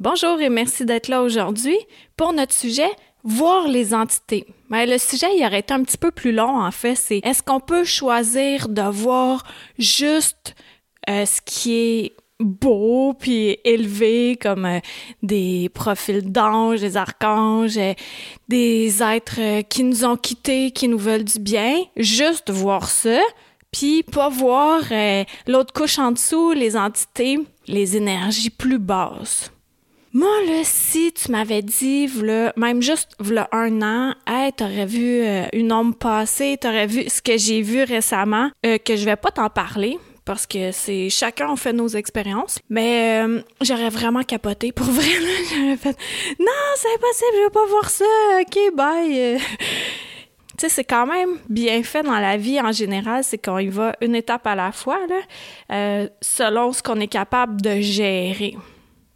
Bonjour et merci d'être là aujourd'hui pour notre sujet voir les entités. Mais le sujet il aurait été un petit peu plus long en fait, c'est est-ce qu'on peut choisir de voir juste euh, ce qui est beau puis élevé comme euh, des profils d'anges, des archanges, euh, des êtres qui nous ont quittés, qui nous veulent du bien, juste voir ça, puis pas voir l'autre couche en dessous, les entités, les énergies plus basses. Moi, là, si tu m'avais dit, v'là, même juste v'là un an, hey, t'aurais vu euh, une ombre passer, t'aurais vu ce que j'ai vu récemment, euh, que je vais pas t'en parler, parce que c'est chacun on fait nos expériences. Mais euh, j'aurais vraiment capoté pour vrai. J'aurais fait non, c'est impossible, je veux pas voir ça. Ok, bye. tu sais, c'est quand même bien fait dans la vie en général, c'est qu'on y va une étape à la fois, selon ce qu'on est capable de gérer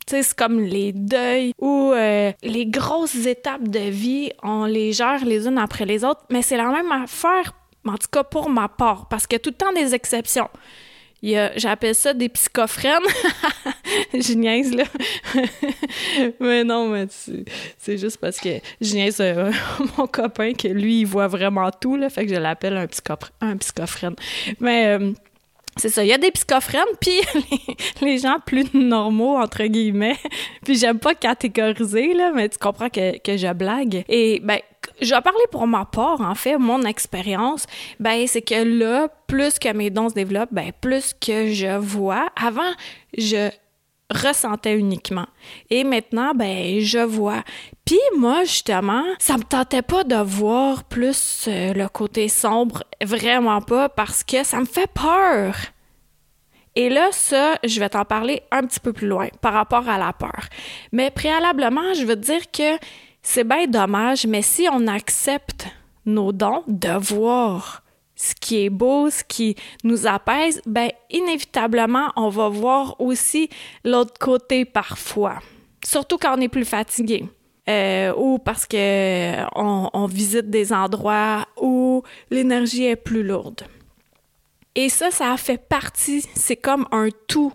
c'est comme les deuils ou euh, les grosses étapes de vie, on les gère les unes après les autres, mais c'est la même affaire, en tout cas pour ma part, parce qu'il y a tout le temps des exceptions. J'appelle ça des psychophrènes. je là. mais non, mais c'est juste parce que je euh, mon copain que lui, il voit vraiment tout, là. Fait que je l'appelle un, un psychophrène. Mais... Euh, c'est ça, il y a des psychophrènes, puis les, gens plus normaux, entre guillemets. puis j'aime pas catégoriser, là, mais tu comprends que, que je blague. Et ben, je vais parler pour ma part, en fait, mon expérience, ben, c'est que là, plus que mes dons se développent, ben, plus que je vois. Avant, je ressentais uniquement. Et maintenant, ben, je vois. Puis moi, justement, ça me tentait pas de voir plus euh, le côté sombre, vraiment pas, parce que ça me fait peur. Et là, ça, je vais t'en parler un petit peu plus loin par rapport à la peur. Mais préalablement, je veux dire que c'est bien dommage, mais si on accepte nos dons, de voir ce qui est beau, ce qui nous apaise, ben inévitablement, on va voir aussi l'autre côté parfois. Surtout quand on est plus fatigué. Euh, ou parce que on, visite des endroits où l'énergie est plus lourde. Et ça, ça fait partie, c'est comme un tout.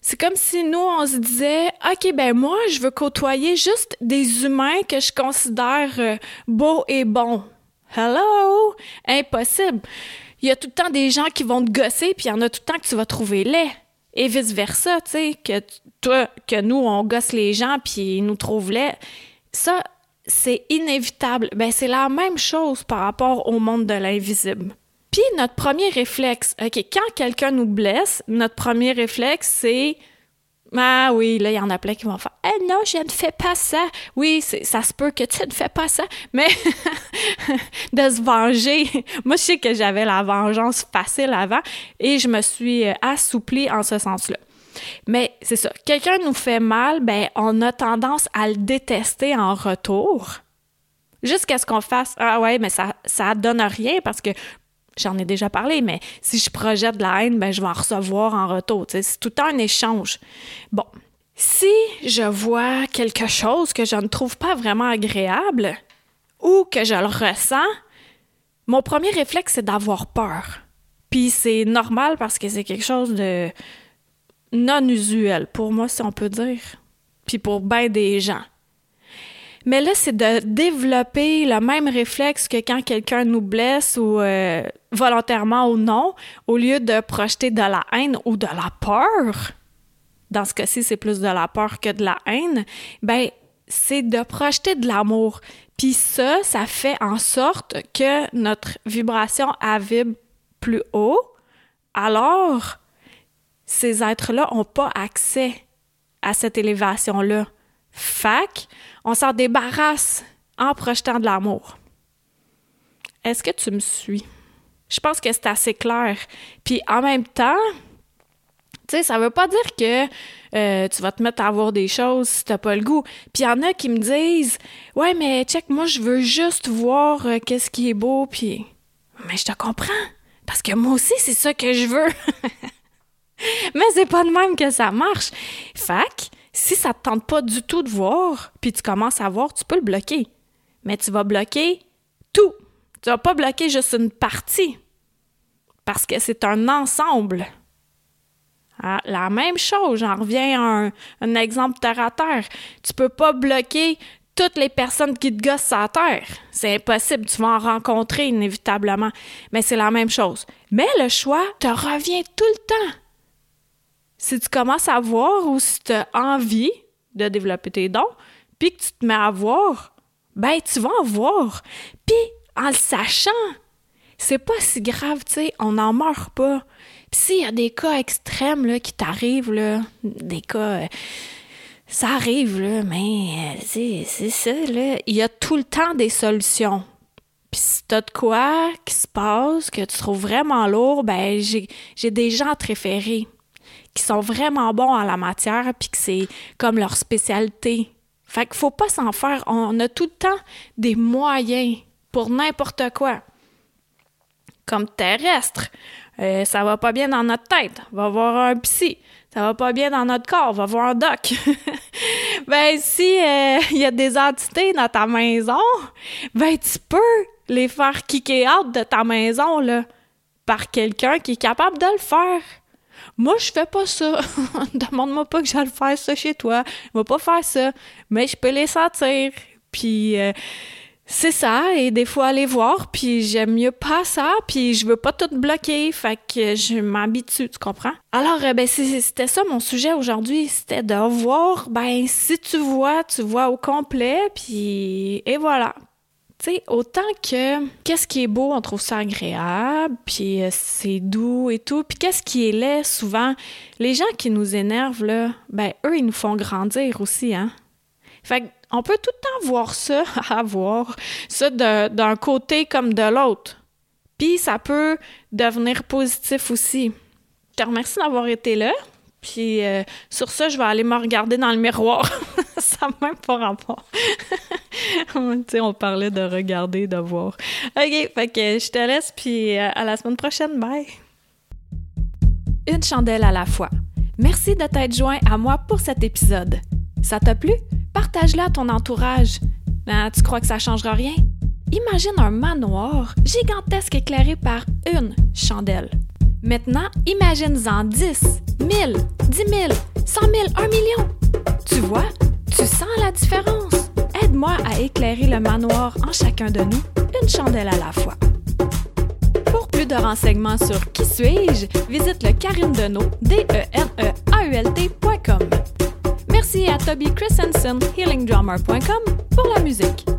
C'est comme si nous, on se disait, OK, ben moi, je veux côtoyer juste des humains que je considère euh, beaux et bons. Hello! Impossible. Il y a tout le temps des gens qui vont te gosser, puis il y en a tout le temps que tu vas trouver laid. Et vice-versa, tu sais, que toi, que nous, on gosse les gens, puis ils nous trouvent laid. Ça, c'est inévitable. Ben, c'est la même chose par rapport au monde de l'invisible. Puis notre premier réflexe, OK, quand quelqu'un nous blesse, notre premier réflexe, c'est ah oui, là, il y en a plein qui vont faire Eh non, je ne fais pas ça. Oui, ça se peut que tu ne fais pas ça, mais de se venger. Moi, je sais que j'avais la vengeance facile avant et je me suis euh, assouplie en ce sens-là. Mais c'est ça, quelqu'un nous fait mal, ben on a tendance à le détester en retour. Jusqu'à ce qu'on fasse Ah ouais, mais ça ça donne rien parce que J'en ai déjà parlé, mais si je projette de la haine, ben, je vais en recevoir en retour. C'est tout un échange. Bon, si je vois quelque chose que je ne trouve pas vraiment agréable ou que je le ressens, mon premier réflexe, c'est d'avoir peur. Puis c'est normal parce que c'est quelque chose de non usuel pour moi, si on peut dire. Puis pour bien des gens. Mais là, c'est de développer le même réflexe que quand quelqu'un nous blesse ou euh, volontairement ou non, au lieu de projeter de la haine ou de la peur. Dans ce cas-ci, c'est plus de la peur que de la haine. Ben, c'est de projeter de l'amour. Puis ça, ça fait en sorte que notre vibration vibre plus haut. Alors, ces êtres-là n'ont pas accès à cette élévation-là. Fac, on s'en débarrasse en projetant de l'amour. Est-ce que tu me suis? Je pense que c'est assez clair. Puis en même temps, tu sais, ça veut pas dire que euh, tu vas te mettre à avoir des choses si t'as pas le goût. Puis il y en a qui me disent Ouais, mais check, moi je veux juste voir euh, qu'est-ce qui est beau, puis. Mais je te comprends. Parce que moi aussi, c'est ça que je veux. mais c'est pas de même que ça marche. Fac, si ça te tente pas du tout de voir, puis tu commences à voir, tu peux le bloquer. Mais tu vas bloquer tout. Tu vas pas bloquer juste une partie. Parce que c'est un ensemble. Ah, la même chose, j'en reviens à un, exemple terre à terre. Tu peux pas bloquer toutes les personnes qui te gossent à terre. C'est impossible, tu vas en rencontrer inévitablement. Mais c'est la même chose. Mais le choix te revient tout le temps. Si tu commences à voir ou si tu as envie de développer tes dons, puis que tu te mets à voir, ben tu vas en voir. Puis en le sachant, c'est pas si grave, tu sais, on n'en meurt pas. Puis s'il y a des cas extrêmes là, qui t'arrivent, là, des cas. Euh, ça arrive, là, mais euh, c'est ça, là. Il y a tout le temps des solutions. Puis si t'as de quoi qui se passe, que tu trouves vraiment lourd, ben j'ai des gens préférés qui sont vraiment bons en la matière, puis que c'est comme leur spécialité. Fait qu'il faut pas s'en faire. On a tout le temps des moyens pour n'importe quoi. Comme terrestre, euh, ça va pas bien dans notre tête, va voir un psy. Ça va pas bien dans notre corps, va voir un doc. ben si il euh, y a des entités dans ta maison, ben tu peux les faire kicker out de ta maison là par quelqu'un qui est capable de le faire. Moi, je fais pas ça. Demande-moi pas que j'aille faire ça chez toi. Je vais pas faire ça. Mais je peux les sentir. Puis euh, c'est ça, et des fois aller voir, puis j'aime mieux pas ça, puis je veux pas tout bloquer, fait que je m'habitue, tu comprends? Alors, euh, ben, c'était ça mon sujet aujourd'hui, c'était de voir, ben, si tu vois, tu vois au complet, puis et voilà. Tu sais, autant que qu'est-ce qui est beau, on trouve ça agréable, puis euh, c'est doux et tout, puis qu'est-ce qui est laid, souvent, les gens qui nous énervent, là, ben, eux, ils nous font grandir aussi, hein? Fait on peut tout le temps voir ça, avoir ça d'un côté comme de l'autre. Puis ça peut devenir positif aussi. Je te remercie d'avoir été là. Puis euh, sur ça, je vais aller me regarder dans le miroir. ça n'a même pas rapport. tu sais, on parlait de regarder, de voir. OK, fait que je te laisse, puis euh, à la semaine prochaine. Bye! Une chandelle à la fois. Merci de t'être joint à moi pour cet épisode. Ça t'a plu? Partage-la à ton entourage. Ben, tu crois que ça changera rien? Imagine un manoir gigantesque éclairé par une chandelle. Maintenant, imagine-en 10, 1000, 10 000, 100 000, 1 million. Tu vois, tu sens la différence. Aide-moi à éclairer le manoir en chacun de nous, une chandelle à la fois. Pour plus de renseignements sur Qui suis-je, visite le Karine Deneau, d e n e a u l Merci à Toby Christensen, healingdrummer.com, pour la musique.